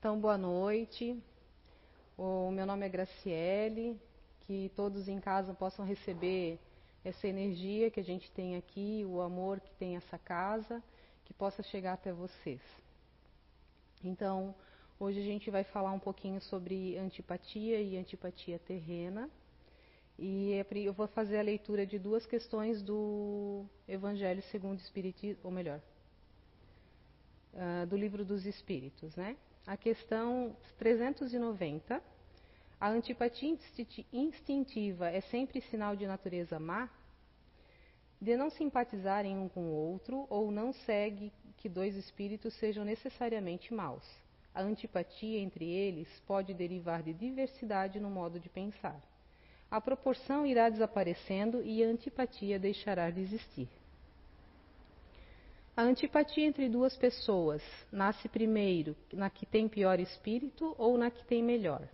Então, boa noite. O meu nome é Graciele. Que todos em casa possam receber essa energia que a gente tem aqui, o amor que tem essa casa, que possa chegar até vocês. Então, hoje a gente vai falar um pouquinho sobre antipatia e antipatia terrena. E é eu vou fazer a leitura de duas questões do Evangelho segundo o Espiritismo, ou melhor, uh, do Livro dos Espíritos, né? A questão 390. A antipatia instintiva é sempre sinal de natureza má? De não simpatizarem um com o outro, ou não segue que dois espíritos sejam necessariamente maus. A antipatia entre eles pode derivar de diversidade no modo de pensar. A proporção irá desaparecendo e a antipatia deixará de existir. A antipatia entre duas pessoas nasce primeiro na que tem pior espírito ou na que tem melhor?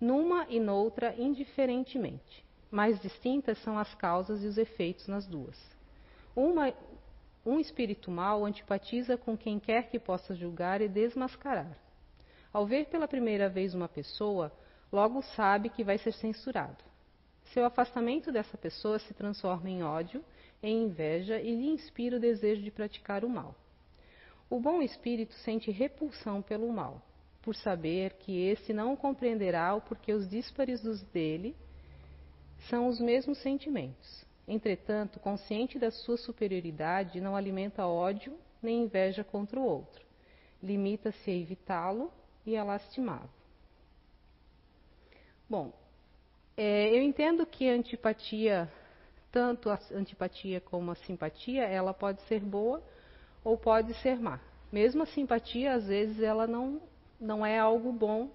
Numa e noutra, indiferentemente. Mais distintas são as causas e os efeitos nas duas. Uma, um espírito mau antipatiza com quem quer que possa julgar e desmascarar. Ao ver pela primeira vez uma pessoa, logo sabe que vai ser censurado. Seu afastamento dessa pessoa se transforma em ódio em inveja e lhe inspira o desejo de praticar o mal. O bom espírito sente repulsão pelo mal, por saber que esse não o compreenderá porque os díspares dos dele são os mesmos sentimentos. Entretanto, consciente da sua superioridade, não alimenta ódio nem inveja contra o outro. Limita-se a evitá-lo e a lastimá-lo. Bom, é, eu entendo que a antipatia tanto a antipatia como a simpatia, ela pode ser boa ou pode ser má. Mesmo a simpatia, às vezes, ela não, não é algo bom,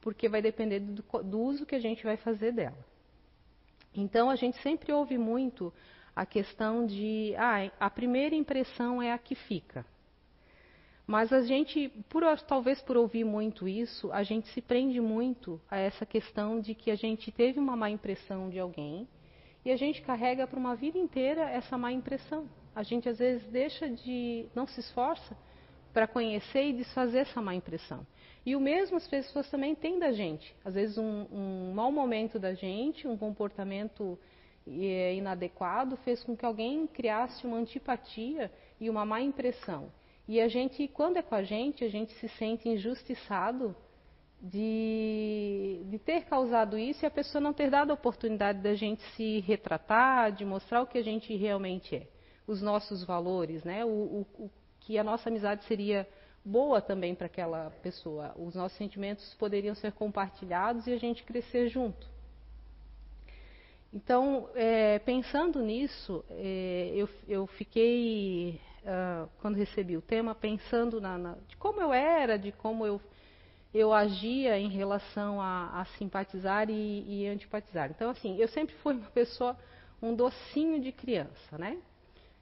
porque vai depender do, do uso que a gente vai fazer dela. Então, a gente sempre ouve muito a questão de, ah, a primeira impressão é a que fica. Mas a gente, por, talvez por ouvir muito isso, a gente se prende muito a essa questão de que a gente teve uma má impressão de alguém e a gente carrega para uma vida inteira essa má impressão. A gente às vezes deixa de, não se esforça para conhecer e desfazer essa má impressão. E o mesmo as pessoas também têm da gente. Às vezes um, um mau momento da gente, um comportamento é, inadequado fez com que alguém criasse uma antipatia e uma má impressão. E a gente, quando é com a gente, a gente se sente injustiçado de, de, ter causado isso e a pessoa não ter dado a oportunidade da gente se retratar, de mostrar o que a gente realmente é, os nossos valores, né? O, o, o que a nossa amizade seria boa também para aquela pessoa, os nossos sentimentos poderiam ser compartilhados e a gente crescer junto. Então, é, pensando nisso, é, eu, eu, fiquei, uh, quando recebi o tema, pensando na, na, de como eu era, de como eu eu agia em relação a, a simpatizar e, e, antipatizar. Então, assim, eu sempre fui uma pessoa, um docinho de criança, né?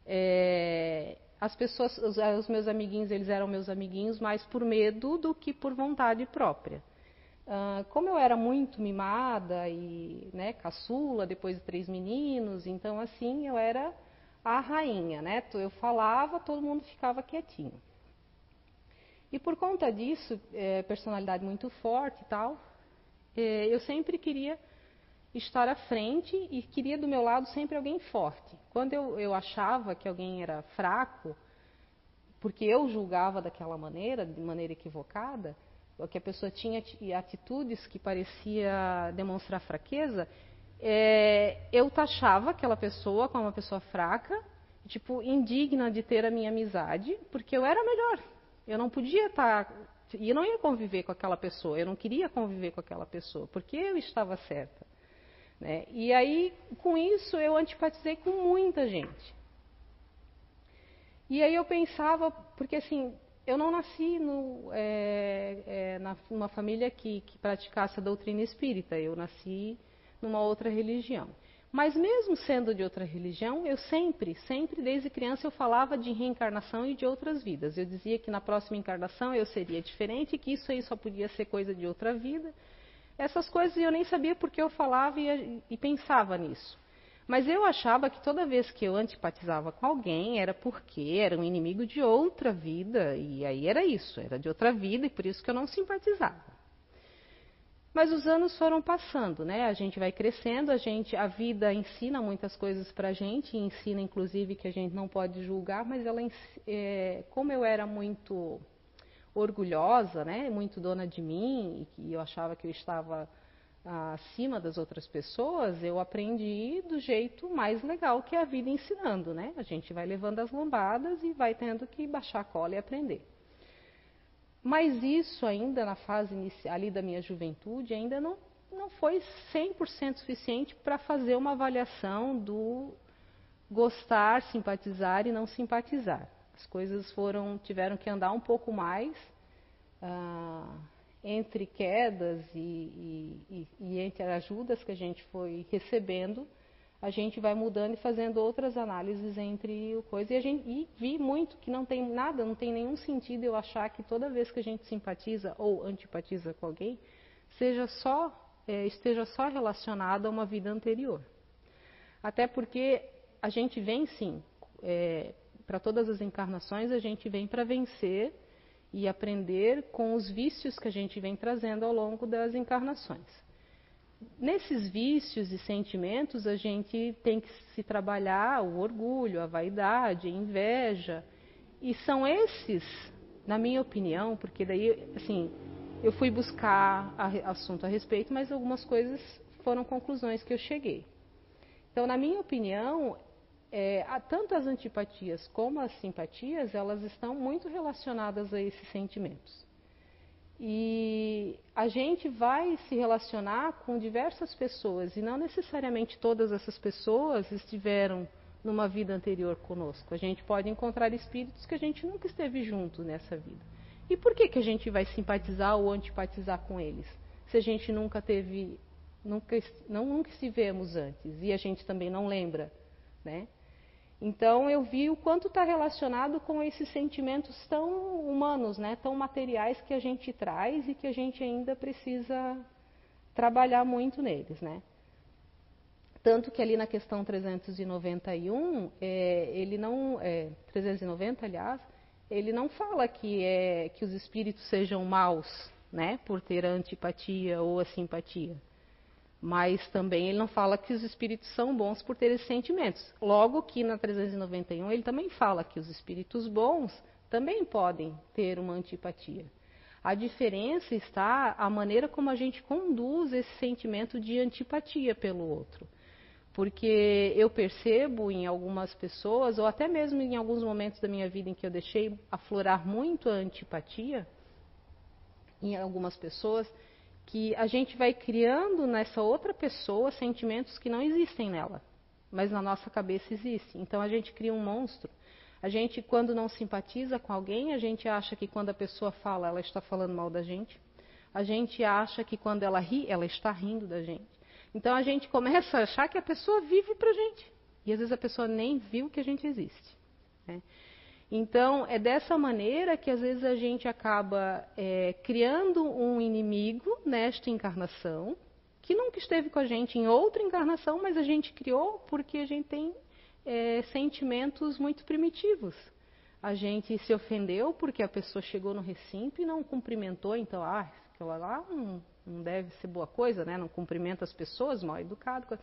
É, as pessoas, os, os, meus amiguinhos, eles eram meus amiguinhos mais por medo do que por vontade própria. Uh, como eu era muito mimada e né, caçula, depois de três meninos, então assim eu era a rainha, né? Eu falava, todo mundo ficava quietinho. E por conta disso, é, personalidade muito forte e tal, é, eu sempre queria estar à frente e queria do meu lado sempre alguém forte. Quando eu, eu achava que alguém era fraco, porque eu julgava daquela maneira, de maneira equivocada, que a pessoa tinha atitudes que parecia demonstrar fraqueza, é, eu taxava aquela pessoa como uma pessoa fraca, tipo, indigna de ter a minha amizade, porque eu era melhor. Eu não podia estar. Tá, e não ia conviver com aquela pessoa, eu não queria conviver com aquela pessoa, porque eu estava certa. Né? E aí, com isso, eu antipatizei com muita gente. E aí eu pensava, porque assim, eu não nasci no, é, é, numa família que, que praticasse a doutrina espírita, eu nasci numa outra religião. Mas mesmo sendo de outra religião, eu sempre, sempre desde criança eu falava de reencarnação e de outras vidas. Eu dizia que na próxima encarnação eu seria diferente, que isso aí só podia ser coisa de outra vida. Essas coisas eu nem sabia porque eu falava e, e pensava nisso. Mas eu achava que toda vez que eu antipatizava com alguém era porque era um inimigo de outra vida, e aí era isso, era de outra vida, e por isso que eu não simpatizava. Mas os anos foram passando, né? A gente vai crescendo, a gente, a vida ensina muitas coisas para a gente, ensina inclusive que a gente não pode julgar, mas ela, é, como eu era muito orgulhosa, né? Muito dona de mim e eu achava que eu estava acima das outras pessoas, eu aprendi do jeito mais legal que é a vida ensinando, né? A gente vai levando as lambadas e vai tendo que baixar a cola e aprender. Mas isso ainda na fase inicial ali da minha juventude ainda não, não foi 100% suficiente para fazer uma avaliação do gostar, simpatizar e não simpatizar. As coisas foram tiveram que andar um pouco mais. Ah, entre quedas e, e, e, entre ajudas que a gente foi recebendo, a gente vai mudando e fazendo outras análises entre o coisa. E, a gente, e vi muito que não tem nada, não tem nenhum sentido eu achar que toda vez que a gente simpatiza ou antipatiza com alguém, seja só, é, esteja só relacionado a uma vida anterior. Até porque a gente vem sim, é, para todas as encarnações, a gente vem para vencer e aprender com os vícios que a gente vem trazendo ao longo das encarnações. Nesses vícios e sentimentos, a gente tem que se trabalhar o orgulho, a vaidade, a inveja. E são esses, na minha opinião, porque daí, assim, eu fui buscar a, assunto a respeito, mas algumas coisas foram conclusões que eu cheguei. Então, na minha opinião, é, tanto as antipatias como as simpatias, elas estão muito relacionadas a esses sentimentos. E a gente vai se relacionar com diversas pessoas, e não necessariamente todas essas pessoas estiveram numa vida anterior conosco. A gente pode encontrar espíritos que a gente nunca esteve junto nessa vida. E por que, que a gente vai simpatizar ou antipatizar com eles? Se a gente nunca teve, nunca, não, nunca estivemos antes e a gente também não lembra, né? Então eu vi o quanto está relacionado com esses sentimentos tão humanos, né, tão materiais que a gente traz e que a gente ainda precisa trabalhar muito neles, né. Tanto que ali na questão 391, é, ele não, é, 390 aliás, ele não fala que, é, que os espíritos sejam maus, né, por ter a antipatia ou a simpatia. Mas também ele não fala que os espíritos são bons por ter esses sentimentos. Logo que na 391 ele também fala que os espíritos bons também podem ter uma antipatia. A diferença está a maneira como a gente conduz esse sentimento de antipatia pelo outro. Porque eu percebo em algumas pessoas, ou até mesmo em alguns momentos da minha vida em que eu deixei aflorar muito a antipatia, em algumas pessoas, que a gente vai criando nessa outra pessoa sentimentos que não existem nela, mas na nossa cabeça existem. Então a gente cria um monstro. A gente, quando não simpatiza com alguém, a gente acha que quando a pessoa fala, ela está falando mal da gente. A gente acha que quando ela ri, ela está rindo da gente. Então a gente começa a achar que a pessoa vive pra gente. E às vezes a pessoa nem viu que a gente existe. Né? Então, é dessa maneira que às vezes a gente acaba é, criando um inimigo nesta encarnação, que nunca esteve com a gente em outra encarnação, mas a gente criou porque a gente tem é, sentimentos muito primitivos. A gente se ofendeu porque a pessoa chegou no recinto e não cumprimentou, então, ah, aquela lá não, não deve ser boa coisa, né? Não cumprimenta as pessoas, mal educado.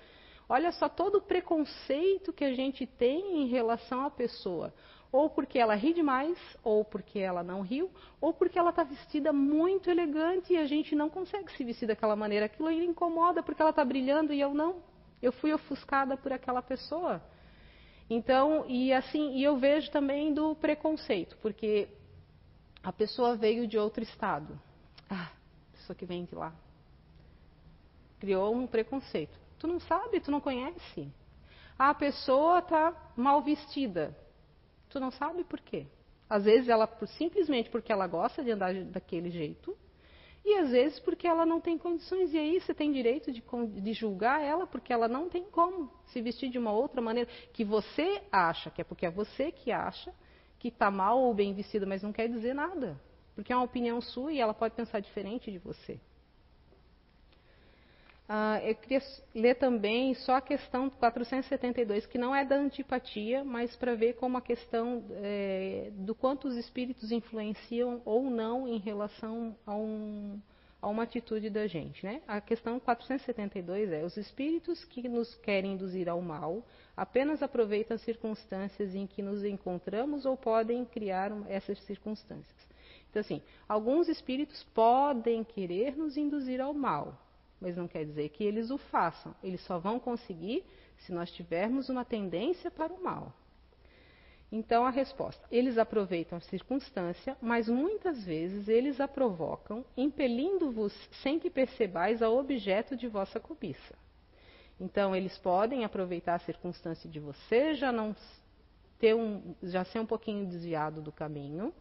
Olha só todo o preconceito que a gente tem em relação à pessoa ou porque ela ri demais, ou porque ela não riu, ou porque ela está vestida muito elegante e a gente não consegue se vestir daquela maneira. Aquilo aí incomoda porque ela está brilhando e eu não. Eu fui ofuscada por aquela pessoa. Então, e assim, e eu vejo também do preconceito, porque a pessoa veio de outro estado. Ah, pessoa que vem de lá. Criou um preconceito. Tu não sabe, tu não conhece. A pessoa está mal vestida. Tu não sabe por quê. Às vezes ela simplesmente porque ela gosta de andar daquele jeito, e às vezes porque ela não tem condições. E aí você tem direito de, de, julgar ela porque ela não tem como se vestir de uma outra maneira que você acha, que é porque é você que acha que está mal ou bem vestida, mas não quer dizer nada. Porque é uma opinião sua e ela pode pensar diferente de você. Uh, eu queria ler também só a questão 472, que não é da antipatia, mas para ver como a questão é, do quanto os espíritos influenciam ou não em relação a, um, a uma atitude da gente. Né? A questão 472 é: os espíritos que nos querem induzir ao mal apenas aproveitam as circunstâncias em que nos encontramos ou podem criar essas circunstâncias. Então, assim, alguns espíritos podem querer nos induzir ao mal mas não quer dizer que eles o façam. Eles só vão conseguir se nós tivermos uma tendência para o mal. Então a resposta: eles aproveitam a circunstância, mas muitas vezes eles a provocam, impelindo-vos sem que percebais ao objeto de vossa cobiça. Então eles podem aproveitar a circunstância de você já não ter um, já ser um pouquinho desviado do caminho.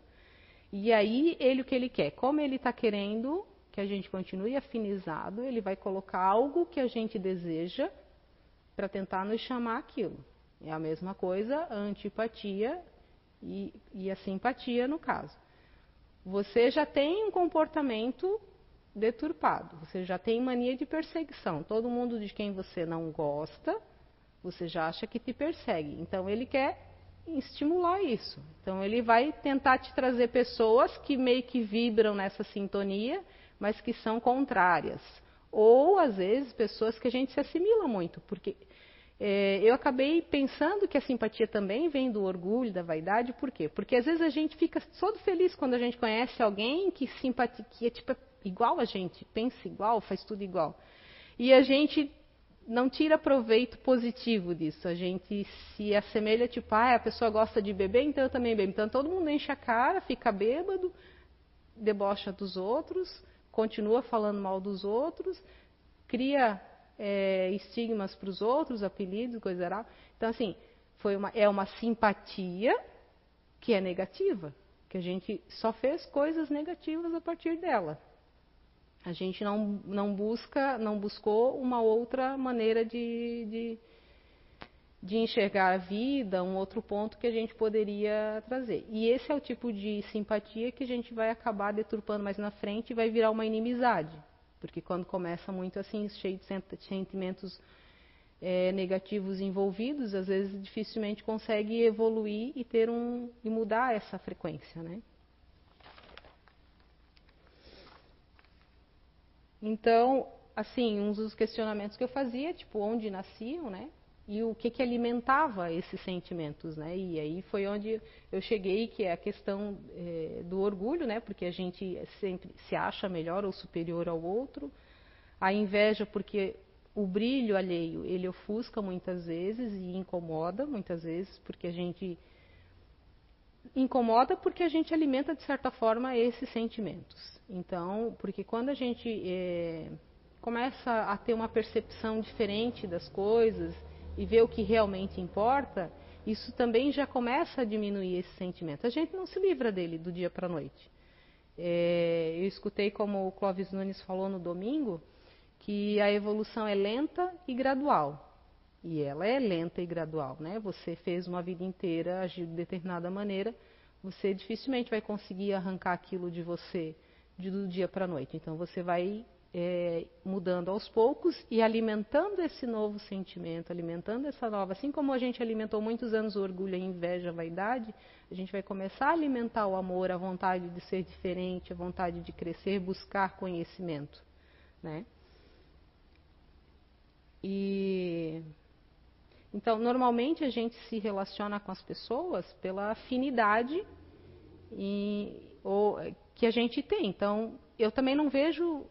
E aí ele o que ele quer, como ele está querendo que a gente continue afinizado, ele vai colocar algo que a gente deseja para tentar nos chamar aquilo. É a mesma coisa a antipatia e, e a simpatia no caso. Você já tem um comportamento deturpado, você já tem mania de perseguição. Todo mundo de quem você não gosta, você já acha que te persegue. Então ele quer estimular isso. Então ele vai tentar te trazer pessoas que meio que vibram nessa sintonia mas que são contrárias. Ou, às vezes, pessoas que a gente se assimila muito, porque é, eu acabei pensando que a simpatia também vem do orgulho, da vaidade, por quê? Porque às vezes a gente fica todo feliz quando a gente conhece alguém que, simpatia, que é tipo, igual a gente, pensa igual, faz tudo igual. E a gente não tira proveito positivo disso. A gente se assemelha, tipo, ah, a pessoa gosta de beber, então eu também bebo. Então todo mundo enche a cara, fica bêbado, debocha dos outros, continua falando mal dos outros, cria é, estigmas para os outros, apelidos, coisa geral. Então, assim, foi uma, é uma simpatia que é negativa, que a gente só fez coisas negativas a partir dela. A gente não, não busca, não buscou uma outra maneira de, de de enxergar a vida, um outro ponto que a gente poderia trazer. E esse é o tipo de simpatia que a gente vai acabar deturpando mais na frente e vai virar uma inimizade. Porque quando começa muito assim, cheio de sentimentos é, negativos envolvidos, às vezes dificilmente consegue evoluir e ter um e mudar essa frequência, né? Então, assim, um dos questionamentos que eu fazia, tipo, onde nasciam, né? E o que, que alimentava esses sentimentos, né? E aí foi onde eu cheguei, que é a questão é, do orgulho, né? Porque a gente sempre se acha melhor ou superior ao outro. A inveja, porque o brilho alheio, ele ofusca muitas vezes e incomoda muitas vezes, porque a gente incomoda porque a gente alimenta de certa forma esses sentimentos. Então, porque quando a gente é, começa a ter uma percepção diferente das coisas e ver o que realmente importa, isso também já começa a diminuir esse sentimento. A gente não se livra dele do dia para a noite. É, eu escutei como o Clóvis Nunes falou no domingo, que a evolução é lenta e gradual. E ela é lenta e gradual, né? Você fez uma vida inteira, agiu de determinada maneira, você dificilmente vai conseguir arrancar aquilo de você do dia para a noite. Então você vai é, mudando aos poucos e alimentando esse novo sentimento, alimentando essa nova. Assim como a gente alimentou muitos anos o orgulho, a inveja, a vaidade, a gente vai começar a alimentar o amor, a vontade de ser diferente, a vontade de crescer, buscar conhecimento, né? E então, normalmente a gente se relaciona com as pessoas pela afinidade e, ou, que a gente tem. Então, eu também não vejo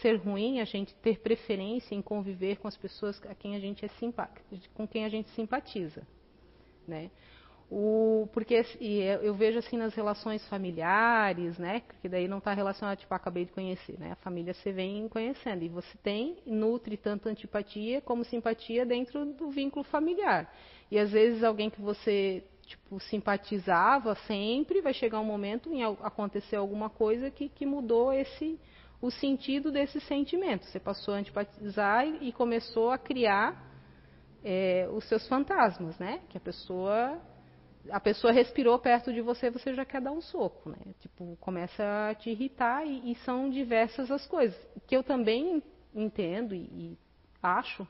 ser ruim a gente ter preferência em conviver com as pessoas a quem a gente é com quem a gente simpatiza, né? O, porque eu vejo assim nas relações familiares, né? Que daí não está relacionado tipo, acabei de conhecer, né? A família você vem conhecendo e você tem nutre tanto antipatia como simpatia dentro do vínculo familiar. E às vezes alguém que você tipo simpatizava sempre vai chegar um momento em acontecer alguma coisa que, que mudou esse o sentido desse sentimento. Você passou a antipatizar e começou a criar é, os seus fantasmas, né? Que a pessoa a pessoa respirou perto de você, você já quer dar um soco, né? Tipo, começa a te irritar e, e são diversas as coisas. Que eu também entendo e, e acho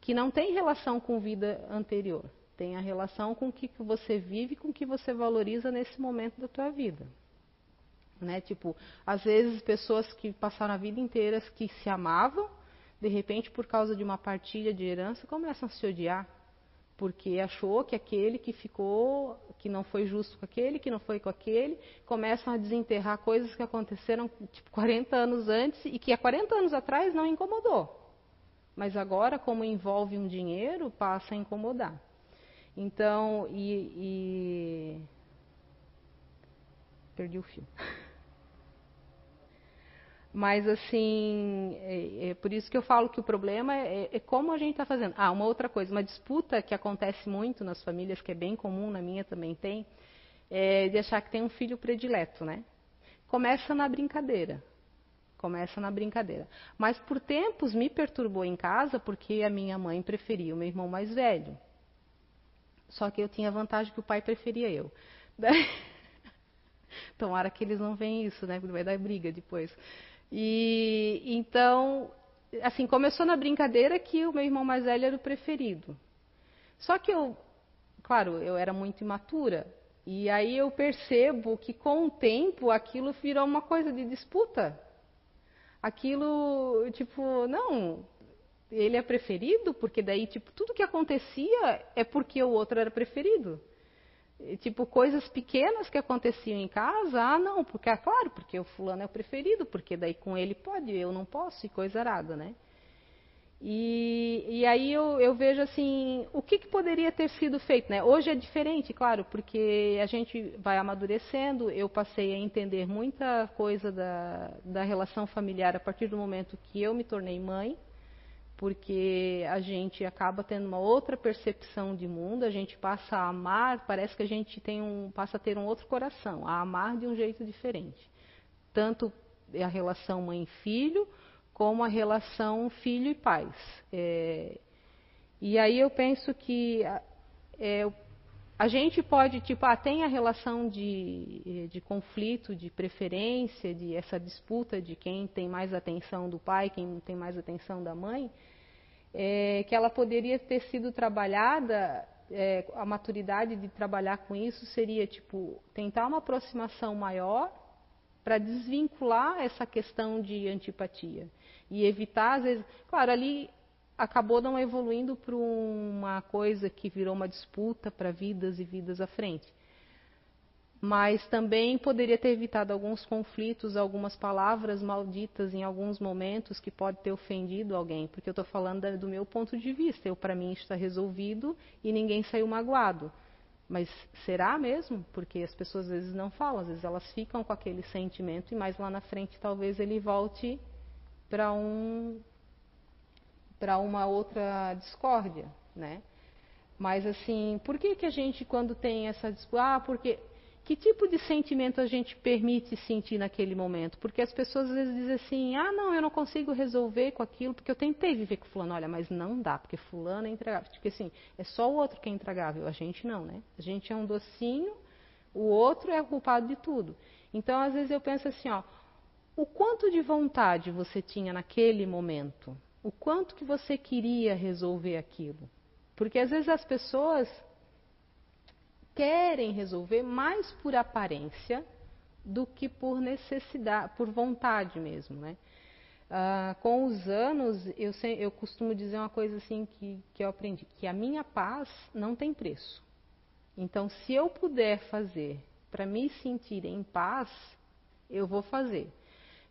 que não tem relação com vida anterior. Tem a relação com o que você vive, com o que você valoriza nesse momento da tua vida. Né? Tipo, às vezes pessoas que passaram a vida inteira que se amavam, de repente por causa de uma partilha de herança começam a se odiar, porque achou que aquele que ficou, que não foi justo com aquele, que não foi com aquele, começam a desenterrar coisas que aconteceram tipo 40 anos antes e que há 40 anos atrás não incomodou. Mas agora, como envolve um dinheiro, passa a incomodar. Então, e, e... perdi o fio. Mas assim, é, é, por isso que eu falo que o problema é, é como a gente está fazendo. Ah, uma outra coisa, uma disputa que acontece muito nas famílias, que é bem comum, na minha também tem, é de achar que tem um filho predileto, né? Começa na brincadeira. Começa na brincadeira. Mas por tempos me perturbou em casa porque a minha mãe preferia o meu irmão mais velho. Só que eu tinha a vantagem que o pai preferia eu. Tomara que eles não veem isso, né? Vai dar briga depois. E então, assim, começou na brincadeira que o meu irmão mais velho era o preferido. Só que eu, claro, eu era muito imatura. E aí eu percebo que com o tempo aquilo virou uma coisa de disputa. Aquilo, tipo, não, ele é preferido, porque daí, tipo, tudo que acontecia é porque o outro era preferido. Tipo, coisas pequenas que aconteciam em casa, ah, não, porque, é claro, porque o fulano é o preferido, porque daí com ele pode, eu não posso, e coisa arada, né? E, e aí eu, eu, vejo assim, o que, que, poderia ter sido feito, né? Hoje é diferente, claro, porque a gente vai amadurecendo, eu passei a entender muita coisa da, da relação familiar a partir do momento que eu me tornei mãe, porque a gente acaba tendo uma outra percepção de mundo, a gente passa a amar, parece que a gente tem um, passa a ter um outro coração, a amar de um jeito diferente. Tanto a relação mãe-filho, como a relação filho e pais. É, e aí eu penso que é, a gente pode, tipo, ah, tem a relação de, de conflito, de preferência, de essa disputa de quem tem mais atenção do pai, quem tem mais atenção da mãe, é, que ela poderia ter sido trabalhada, é, a maturidade de trabalhar com isso seria, tipo, tentar uma aproximação maior para desvincular essa questão de antipatia e evitar, às vezes, claro, ali acabou não evoluindo para uma coisa que virou uma disputa para vidas e vidas à frente. Mas também poderia ter evitado alguns conflitos, algumas palavras malditas em alguns momentos que pode ter ofendido alguém, porque eu estou falando do meu ponto de vista. Eu, para mim, está resolvido e ninguém saiu magoado. Mas será mesmo? Porque as pessoas às vezes não falam, às vezes elas ficam com aquele sentimento e mais lá na frente talvez ele volte para um para uma outra discórdia, né? Mas assim, por que que a gente quando tem essa disputa, ah, porque que tipo de sentimento a gente permite sentir naquele momento? Porque as pessoas às vezes dizem assim, ah, não, eu não consigo resolver com aquilo, porque eu tentei viver com fulano, olha, mas não dá, porque fulano é intragável. Porque assim, é só o outro que é intragável, a gente não, né? A gente é um docinho, o outro é o culpado de tudo. Então, às vezes eu penso assim, ó, o quanto de vontade você tinha naquele momento o quanto que você queria resolver aquilo. Porque às vezes as pessoas querem resolver mais por aparência do que por necessidade, por vontade mesmo, né? Ah, com os anos, eu, eu, costumo dizer uma coisa assim que, que eu aprendi, que a minha paz não tem preço. Então, se eu puder fazer para me sentir em paz, eu vou fazer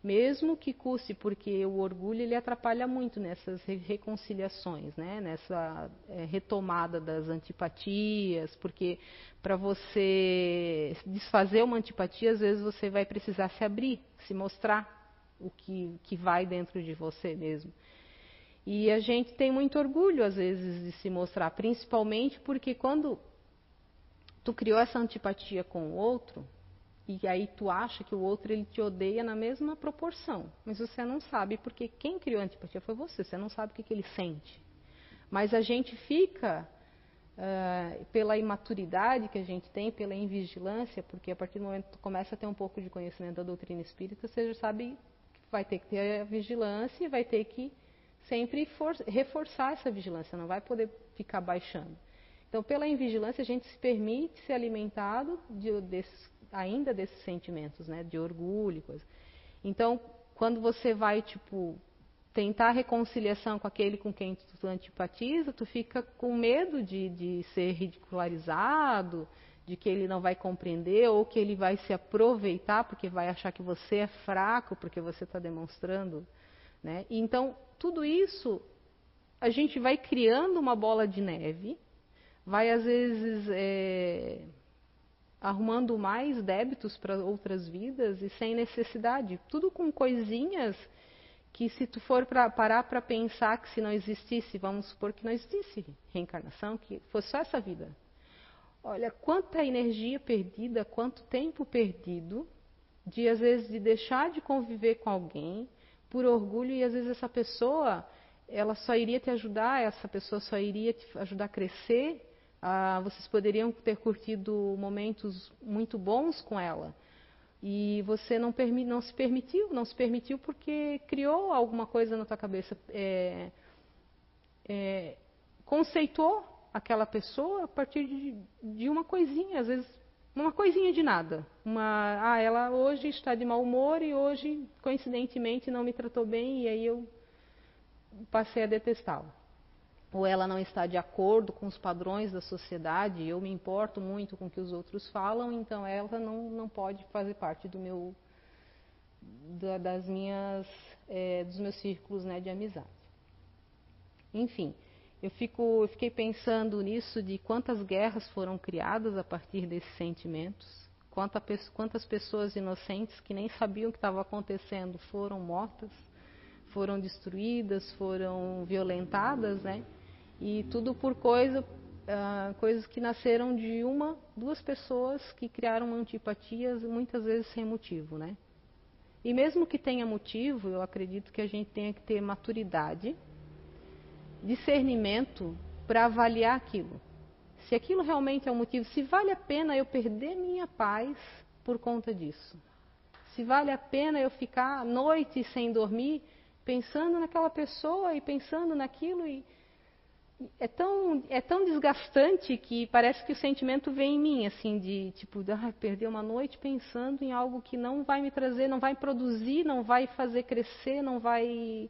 mesmo que custe, porque o orgulho ele atrapalha muito nessas reconciliações, né? nessa é, retomada das antipatias, porque para você desfazer uma antipatia, às vezes você vai precisar se abrir, se mostrar o que, que vai dentro de você mesmo. E a gente tem muito orgulho, às vezes, de se mostrar, principalmente porque quando tu criou essa antipatia com o outro, e aí tu acha que o outro ele te odeia na mesma proporção, mas você não sabe porque quem criou a antipatia foi você, você não sabe o que, que ele sente. Mas a gente fica uh, pela imaturidade que a gente tem, pela invigilância, porque a partir do momento que tu começa a ter um pouco de conhecimento da doutrina espírita, você já sabe que vai ter que ter a vigilância e vai ter que sempre for, reforçar essa vigilância, não vai poder ficar baixando. Então, pela invigilância, a gente se permite ser alimentado de, desses, ainda desses sentimentos, né, de orgulho coisa. Então, quando você vai, tipo, tentar reconciliação com aquele com quem tu antipatiza, tu fica com medo de, de ser ridicularizado, de que ele não vai compreender ou que ele vai se aproveitar porque vai achar que você é fraco porque você está demonstrando, né? então tudo isso a gente vai criando uma bola de neve, vai às vezes é, arrumando mais débitos para outras vidas e sem necessidade, tudo com coisinhas que se tu for pra, parar para pensar que se não existisse, vamos supor que não existisse reencarnação, que fosse só essa vida, Olha, quanta energia perdida, quanto tempo perdido, de às vezes de deixar de conviver com alguém por orgulho e às vezes essa pessoa, ela só iria te ajudar, essa pessoa só iria te ajudar a crescer. Ah, vocês poderiam ter curtido momentos muito bons com ela e você não, não se permitiu, não se permitiu porque criou alguma coisa na tua cabeça, é, é, conceitou aquela pessoa a partir de, de uma coisinha, às vezes uma coisinha de nada. Uma, ah, ela hoje está de mau humor e hoje, coincidentemente, não me tratou bem e aí eu passei a detestá-la. Ou ela não está de acordo com os padrões da sociedade, eu me importo muito com o que os outros falam, então ela não, não pode fazer parte do meu, da, das minhas, é, dos meus círculos né, de amizade. Enfim, eu, fico, eu fiquei pensando nisso de quantas guerras foram criadas a partir desses sentimentos, quanta, quantas pessoas inocentes que nem sabiam o que estava acontecendo foram mortas, foram destruídas, foram violentadas, né? E tudo por coisa, uh, coisas que nasceram de uma, duas pessoas que criaram antipatias, muitas vezes sem motivo, né? E mesmo que tenha motivo, eu acredito que a gente tenha que ter maturidade discernimento para avaliar aquilo. Se aquilo realmente é um motivo, se vale a pena eu perder minha paz por conta disso. Se vale a pena eu ficar a noite sem dormir pensando naquela pessoa e pensando naquilo e é tão, é tão desgastante que parece que o sentimento vem em mim, assim, de tipo, ah, perder uma noite pensando em algo que não vai me trazer, não vai produzir, não vai fazer crescer, não vai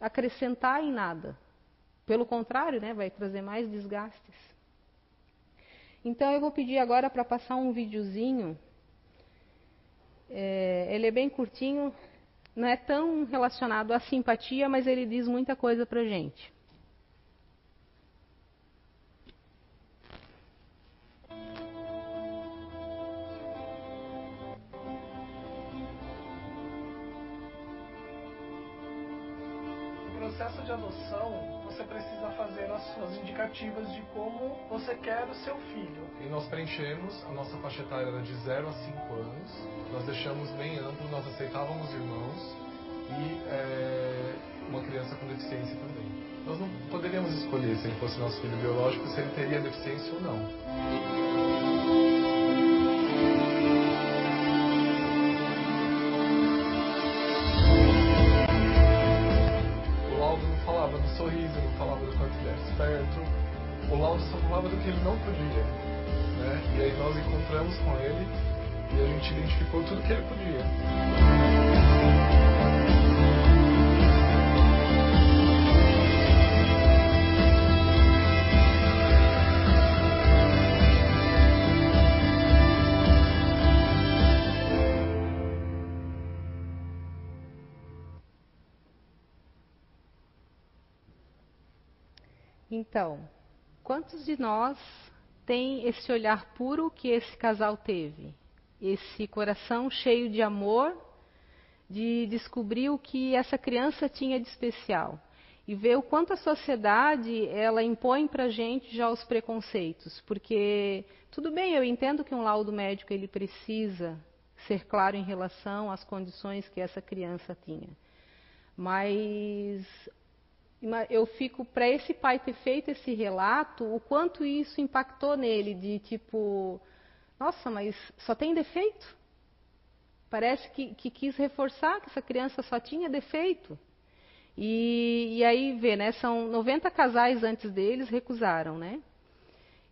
acrescentar em nada. Pelo contrário, né, vai trazer mais desgastes. Então eu vou pedir agora para passar um videozinho. É, ele é bem curtinho, não é tão relacionado à simpatia, mas ele diz muita coisa para gente. Processo de adoção você precisa fazer as suas indicativas de como você quer o seu filho. E nós preenchemos, a nossa faixa etária era de 0 a 5 anos, nós deixamos bem amplo, nós aceitávamos irmãos e é, uma criança com deficiência também. Nós não poderíamos escolher se ele fosse nosso filho biológico, se ele teria deficiência ou não. O Laudo só falava do que ele não podia. Né? E aí nós encontramos com ele e a gente identificou tudo que ele podia. Então, Quantos de nós tem esse olhar puro que esse casal teve? Esse coração cheio de amor, de descobrir o que essa criança tinha de especial. E ver o quanto a sociedade ela impõe para gente já os preconceitos, porque tudo bem, eu entendo que um laudo médico ele precisa ser claro em relação às condições que essa criança tinha, mas eu fico para esse pai ter feito esse relato, o quanto isso impactou nele, de tipo, nossa, mas só tem defeito? parece que, que quis reforçar que essa criança só tinha defeito. E, e, aí vê, né? São 90 casais antes deles recusaram, né?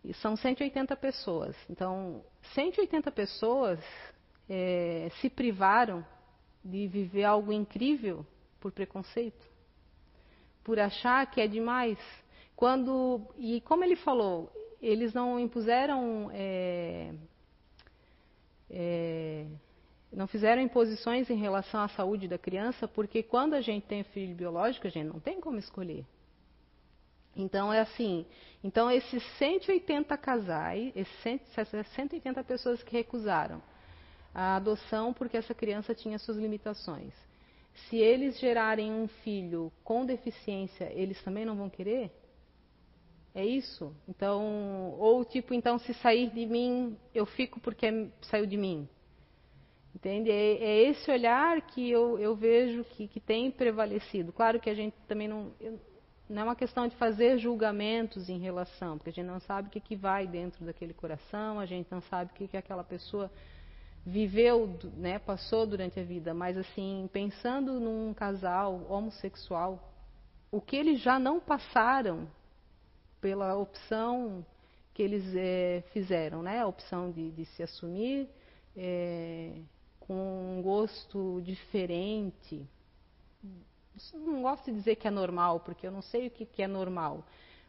E são 180 pessoas. Então, 180 pessoas é, se privaram de viver algo incrível por preconceito, por achar que é demais. Quando e como ele falou, eles não impuseram, é, é, não fizeram imposições em relação à saúde da criança, porque quando a gente tem filho biológico, a gente não tem como escolher. Então é assim, então esses 180 casais, esses 180 pessoas que recusaram a adoção porque essa criança tinha suas limitações. Se eles gerarem um filho com deficiência, eles também não vão querer? É isso? Então, ou tipo, então se sair de mim, eu fico porque saiu de mim. Entende? É, é esse olhar que eu, eu vejo que, que, tem prevalecido. Claro que a gente também não. Não é uma questão de fazer julgamentos em relação, porque a gente não sabe o que, que vai dentro daquele coração, a gente não sabe o que, que aquela pessoa viveu, né, passou durante a vida, mas assim, pensando num casal homossexual, o que eles já não passaram pela opção que eles é, fizeram, né, a opção de, de se assumir é, com um gosto diferente. Não gosto de dizer que é normal, porque eu não sei o que, que é normal.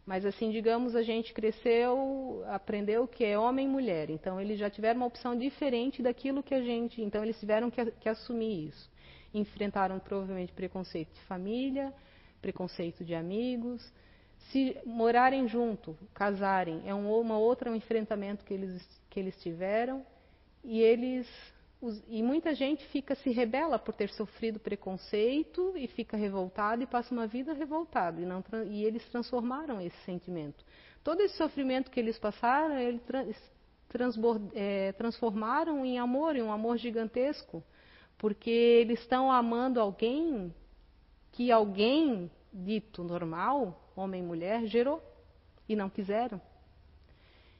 Mas assim, digamos, a gente cresceu, aprendeu que é homem e mulher. Então eles já tiveram uma opção diferente daquilo que a gente. Então eles tiveram que, que assumir isso. Enfrentaram provavelmente preconceito de família, preconceito de amigos. Se morarem junto, casarem, é um, uma outra um enfrentamento que eles, que eles tiveram. E eles e muita gente fica se rebela por ter sofrido preconceito e fica revoltado e passa uma vida revoltado e, não, e eles transformaram esse sentimento. Todo esse sofrimento que eles passaram, eles é, transformaram em amor, em um amor gigantesco, porque eles estão amando alguém que alguém dito normal, homem e mulher, gerou e não quiseram.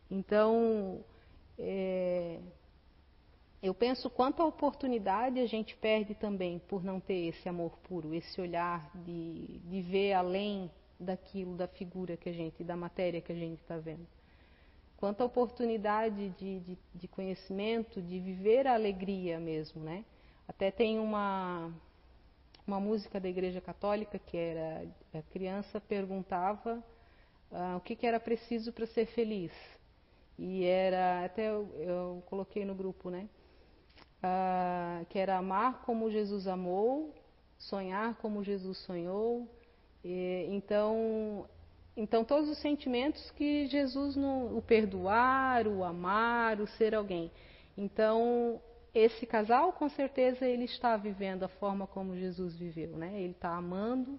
Então, é, eu penso quanta oportunidade a gente perde também por não ter esse amor puro, esse olhar de, de ver além daquilo, da figura que a gente, da matéria que a gente está vendo. Quanta oportunidade de, de, de, conhecimento, de viver a alegria mesmo, né? Até tem uma, uma música da Igreja Católica que era a criança perguntava ah, o que, que era preciso para ser feliz. E era, até eu, eu coloquei no grupo, né? Uh, que era amar como Jesus amou, sonhar como Jesus sonhou. E, então, então todos os sentimentos que Jesus no, o perdoar, o amar, o ser alguém. Então esse casal com certeza ele está vivendo a forma como Jesus viveu, né? Ele está amando,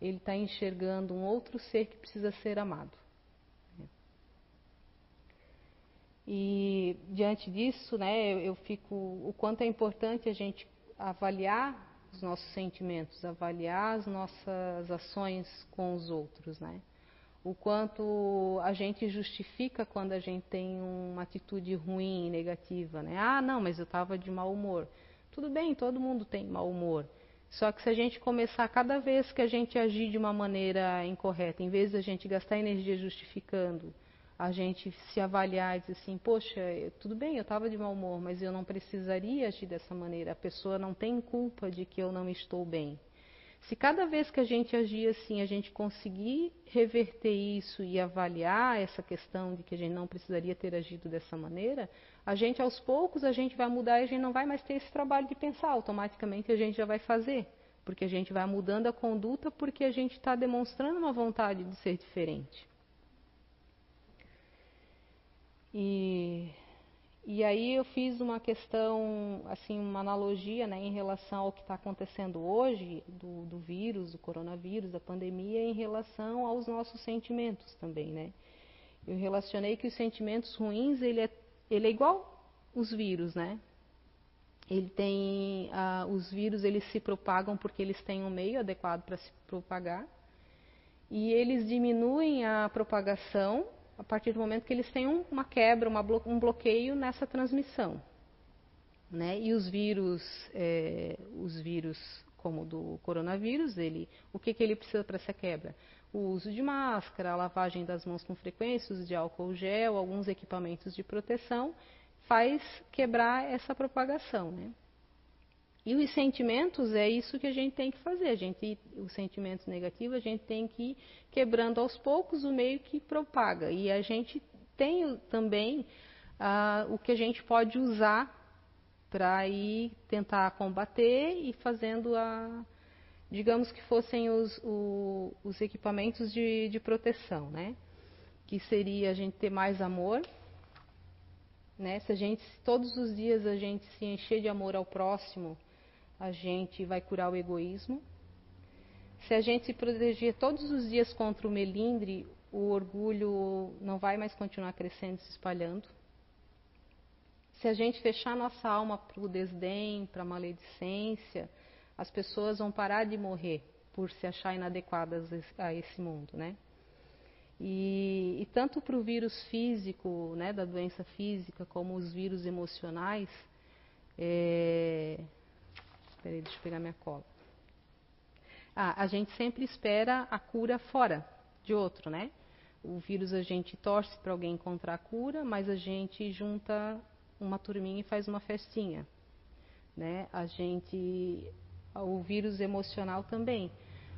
ele está enxergando um outro ser que precisa ser amado. E diante disso, né, eu, fico o quanto é importante a gente avaliar os nossos sentimentos, avaliar as nossas ações com os outros, né? O quanto a gente justifica quando a gente tem uma atitude ruim, negativa, né? Ah, não, mas eu estava de mau humor. Tudo bem, todo mundo tem mau humor. Só que se a gente começar cada vez que a gente agir de uma maneira incorreta, em vez de a gente gastar energia justificando, a gente se avaliar e dizer assim, poxa, tudo bem, eu estava de mau humor, mas eu não precisaria agir dessa maneira. A pessoa não tem culpa de que eu não estou bem. Se cada vez que a gente agir assim, a gente conseguir reverter isso e avaliar essa questão de que a gente não precisaria ter agido dessa maneira, a gente aos poucos a gente vai mudar e a gente não vai mais ter esse trabalho de pensar, automaticamente a gente já vai fazer, porque a gente vai mudando a conduta porque a gente está demonstrando uma vontade de ser diferente. E, e aí eu fiz uma questão, assim, uma analogia né, em relação ao que está acontecendo hoje, do, do vírus, do coronavírus, da pandemia, em relação aos nossos sentimentos também, né? Eu relacionei que os sentimentos ruins, ele é, ele é igual os vírus, né? Ele tem, ah, os vírus eles se propagam porque eles têm um meio adequado para se propagar e eles diminuem a propagação a partir do momento que eles têm uma quebra, uma blo um bloqueio nessa transmissão. Né? E os vírus, é, os vírus como o do coronavírus, ele, o que, que ele precisa para essa quebra? O uso de máscara, a lavagem das mãos com frequência, uso de álcool gel, alguns equipamentos de proteção, faz quebrar essa propagação, né? E os sentimentos é isso que a gente tem que fazer. A gente, os sentimentos negativos a gente tem que ir quebrando aos poucos o meio que propaga. E a gente tem também o que a gente pode usar para ir tentar combater e fazendo a, digamos que fossem os, o, os equipamentos de, de proteção, né? Que seria a gente ter mais amor, né? Se a gente todos os dias a gente se encher de amor ao próximo, a gente vai curar o egoísmo. Se a gente se proteger todos os dias contra o melindre, o orgulho não vai mais continuar crescendo, se espalhando. Se a gente fechar nossa alma para o desdém, para a maledicência, as pessoas vão parar de morrer por se achar inadequadas a esse mundo, né? E, e tanto para o vírus físico, né, da doença física, como os vírus emocionais, é, Peraí, deixa eu pegar minha cola. Ah, a gente sempre espera a cura fora de outro, né? O vírus a gente torce para alguém encontrar a cura, mas a gente junta uma turminha e faz uma festinha, né? A gente, o vírus emocional também.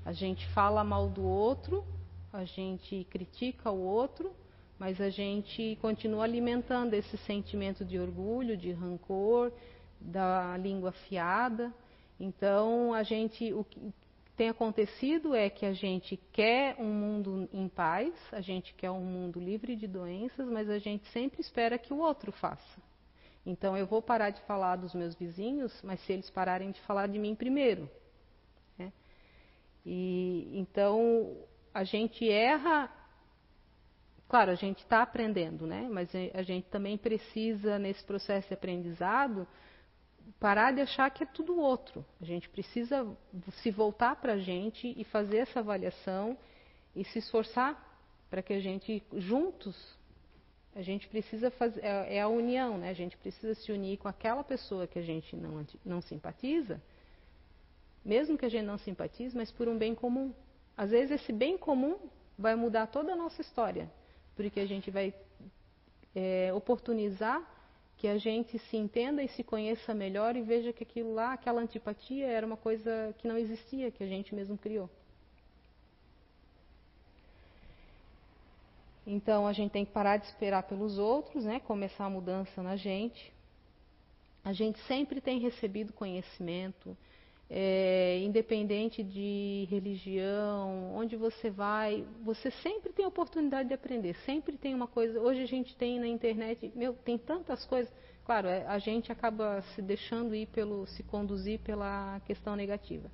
A gente fala mal do outro, a gente critica o outro, mas a gente continua alimentando esse sentimento de orgulho, de rancor, da língua afiada. Então, a gente, o que tem acontecido é que a gente quer um mundo em paz, a gente quer um mundo livre de doenças, mas a gente sempre espera que o outro faça. Então, eu vou parar de falar dos meus vizinhos, mas se eles pararem de falar de mim primeiro. Né? E então a gente erra. Claro, a gente está aprendendo, né? Mas a gente também precisa nesse processo de aprendizado parar de achar que é tudo outro. A gente precisa se voltar para a gente e fazer essa avaliação e se esforçar para que a gente, juntos, a gente precisa fazer, é, é, a união, né? A gente precisa se unir com aquela pessoa que a gente não, não simpatiza, mesmo que a gente não simpatize, mas por um bem comum. Às vezes esse bem comum vai mudar toda a nossa história, porque a gente vai é, oportunizar que a gente se entenda e se conheça melhor e veja que aquilo lá, aquela antipatia era uma coisa que não existia, que a gente mesmo criou. Então a gente tem que parar de esperar pelos outros, né? Começar a mudança na gente. A gente sempre tem recebido conhecimento, é, independente de religião, onde você vai, você sempre tem oportunidade de aprender, sempre tem uma coisa. Hoje a gente tem na internet, meu, tem tantas coisas. Claro, é, a gente acaba se deixando ir pelo, se conduzir pela questão negativa.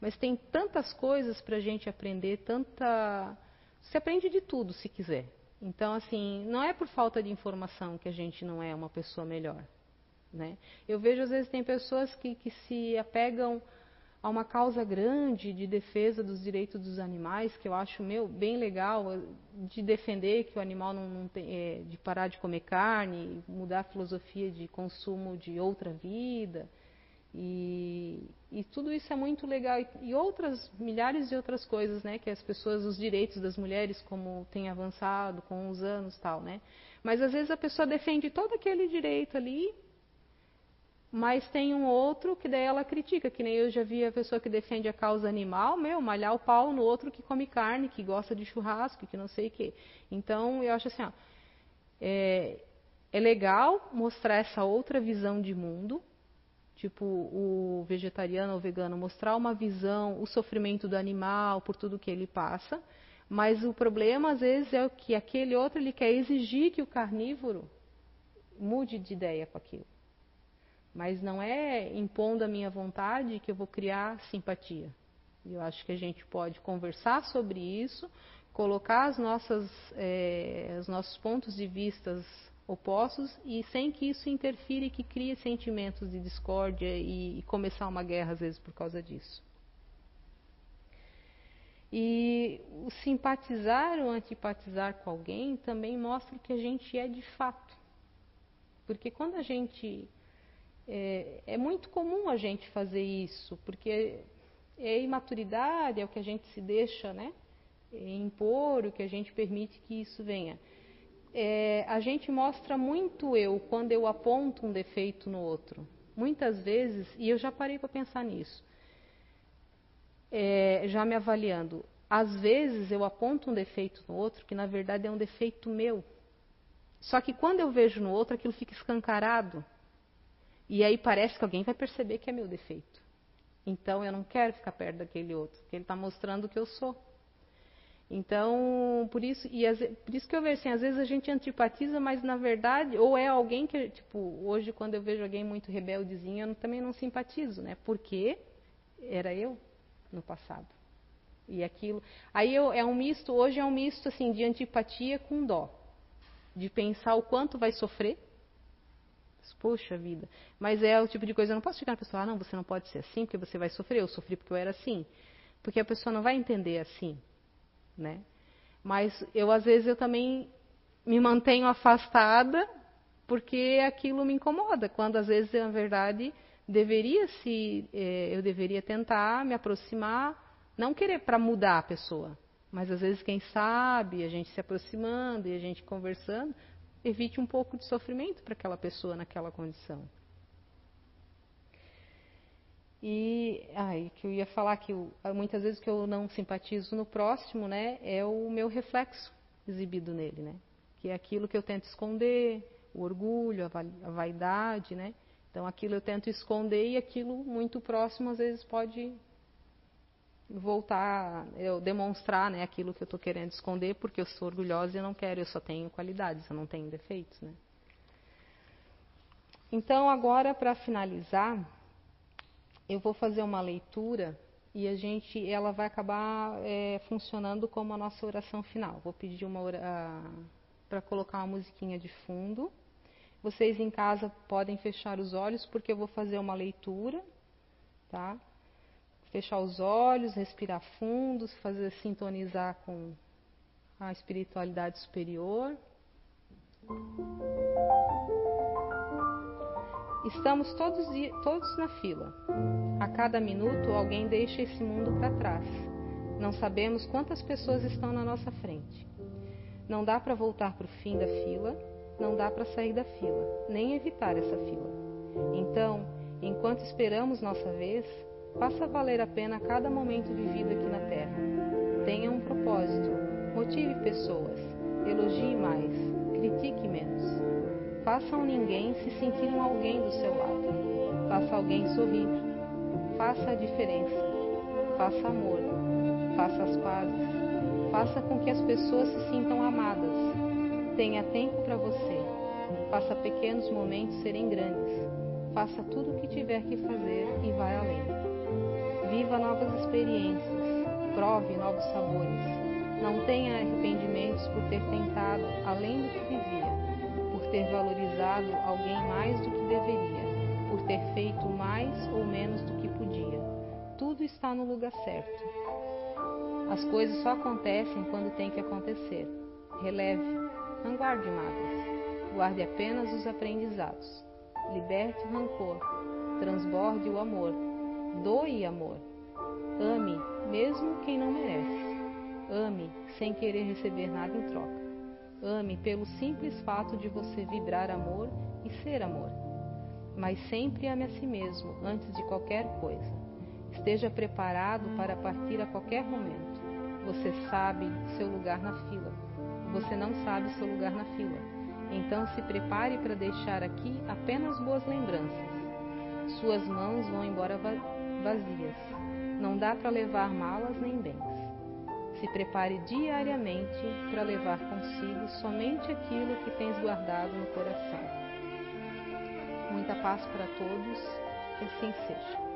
Mas tem tantas coisas para a gente aprender, tanta. Você aprende de tudo se quiser. Então, assim, não é por falta de informação que a gente não é uma pessoa melhor. Né? Eu vejo às vezes tem pessoas que, que se apegam a uma causa grande de defesa dos direitos dos animais, que eu acho meu bem legal, eh, de defender que o animal não, não tem, é, de parar de comer carne, mudar a filosofia de consumo de outra vida. E, e tudo isso é muito legal. E, outras, milhares de outras coisas, né? Que as pessoas, os direitos das mulheres, como tem avançado com os anos tal, né? Mas às vezes a pessoa defende todo aquele direito ali mas tem um outro que daí ela critica, que nem eu já vi a pessoa que defende a causa animal, meu, malhar o pau no outro que come carne, que gosta de churrasco, que não sei o quê. Então, eu acho assim, ó, é, é legal mostrar essa outra visão de mundo, tipo o vegetariano ou vegano, mostrar uma visão, o sofrimento do animal, por tudo que ele passa, mas o problema às vezes é que aquele outro ele quer exigir que o carnívoro mude de ideia com aquilo. Mas não é impondo a minha vontade que eu vou criar simpatia. Eu acho que a gente pode conversar sobre isso, colocar as nossas, é, os nossos pontos de vista opostos e sem que isso interfira e que crie sentimentos de discórdia e, e começar uma guerra às vezes por causa disso. E o simpatizar ou antipatizar com alguém também mostra que a gente é de fato. Porque quando a gente É, é muito comum a gente fazer isso, porque é imaturidade, é o que a gente se deixa, né? impor, o que a gente permite que isso venha. É, a gente mostra muito eu quando eu aponto um defeito no outro. Muitas vezes, e eu já parei para pensar nisso, é, já me avaliando, às vezes eu aponto um defeito no outro que na verdade é um defeito meu. Só que quando eu vejo no outro, aquilo fica escancarado. E aí parece que alguém vai perceber que é meu defeito. Então eu não quero ficar perto daquele outro, porque ele está mostrando o que eu sou. Então, por isso, e as, por isso que eu vejo assim, às vezes a gente antipatiza, mas na verdade, ou é alguém que, tipo, hoje quando eu vejo alguém muito rebeldezinho, eu também não simpatizo, né? Porque era eu no passado. E aquilo. Aí eu, é um misto, hoje é um misto assim de antipatia com dó. De pensar o quanto vai sofrer. Poxa vida. Mas é o tipo de coisa, eu não posso chegar na pessoa, ah, não, você não pode ser assim, porque você vai sofrer. Eu sofri porque eu era assim. Porque a pessoa não vai entender assim né? Mas eu às vezes eu também me mantenho afastada porque aquilo me incomoda, quando às vezes na verdade deveria se eh, eu deveria tentar me aproximar, não querer para mudar a pessoa, mas às vezes quem sabe a gente se aproximando e a gente conversando evite um pouco de sofrimento para aquela pessoa naquela condição. E ai, que eu ia falar que eu, muitas vezes que eu não simpatizo no próximo, né, é o meu reflexo exibido nele, né? Que é aquilo que eu tento esconder, o orgulho, a vaidade, né? Então aquilo eu tento esconder e aquilo muito próximo às vezes pode voltar, eu demonstrar, né, aquilo que eu estou querendo esconder, porque eu sou orgulhosa e eu não quero, eu só tenho qualidades, eu não tenho defeitos, né? Então agora para finalizar, eu vou fazer uma leitura e a gente, ela vai acabar é, funcionando como a nossa oração final. Vou pedir uma para colocar uma musiquinha de fundo. Vocês em casa podem fechar os olhos porque eu vou fazer uma leitura, tá? Fechar os olhos, respirar fundo, fazer sintonizar com a espiritualidade superior. Estamos todos, todos na fila. A cada minuto alguém deixa esse mundo para trás. Não sabemos quantas pessoas estão na nossa frente. Não dá para voltar para o fim da fila, não dá para sair da fila, nem evitar essa fila. Então, enquanto esperamos nossa vez, faça valer a pena cada momento vivido aqui na Terra. Tenha um propósito, motive pessoas, elogie mais, critique menos. Faça um ninguém se sentir um alguém do seu lado. Faça alguém sorrir. Faça a diferença. Faça amor. Faça as pazes. Faça com que as pessoas se sintam amadas. Tenha tempo para você. Faça pequenos momentos serem grandes. Faça tudo o que tiver que fazer e vai além. Viva novas experiências. Prove novos sabores. Não tenha arrependimentos por ter tentado além do que vivia ter valorizado alguém mais do que deveria, por ter feito mais ou menos do que podia. Tudo está no lugar certo. As coisas só acontecem quando tem que acontecer. Releve, não guarde mágoas, guarde apenas os aprendizados. Liberte o rancor, transborde o amor, doe amor. Ame, mesmo quem não merece. Ame, sem querer receber nada em troca. Ame pelo simples fato de você vibrar amor e ser amor. Mas sempre ame a si mesmo antes de qualquer coisa. Esteja preparado para partir a qualquer momento. Você sabe seu lugar na fila. Você não sabe seu lugar na fila. Então se prepare para deixar aqui apenas boas lembranças. Suas mãos vão embora vazias. Não dá para levar malas nem bens. Se prepare diariamente para levar consigo somente aquilo que tens guardado no coração. Muita paz para todos, que assim seja.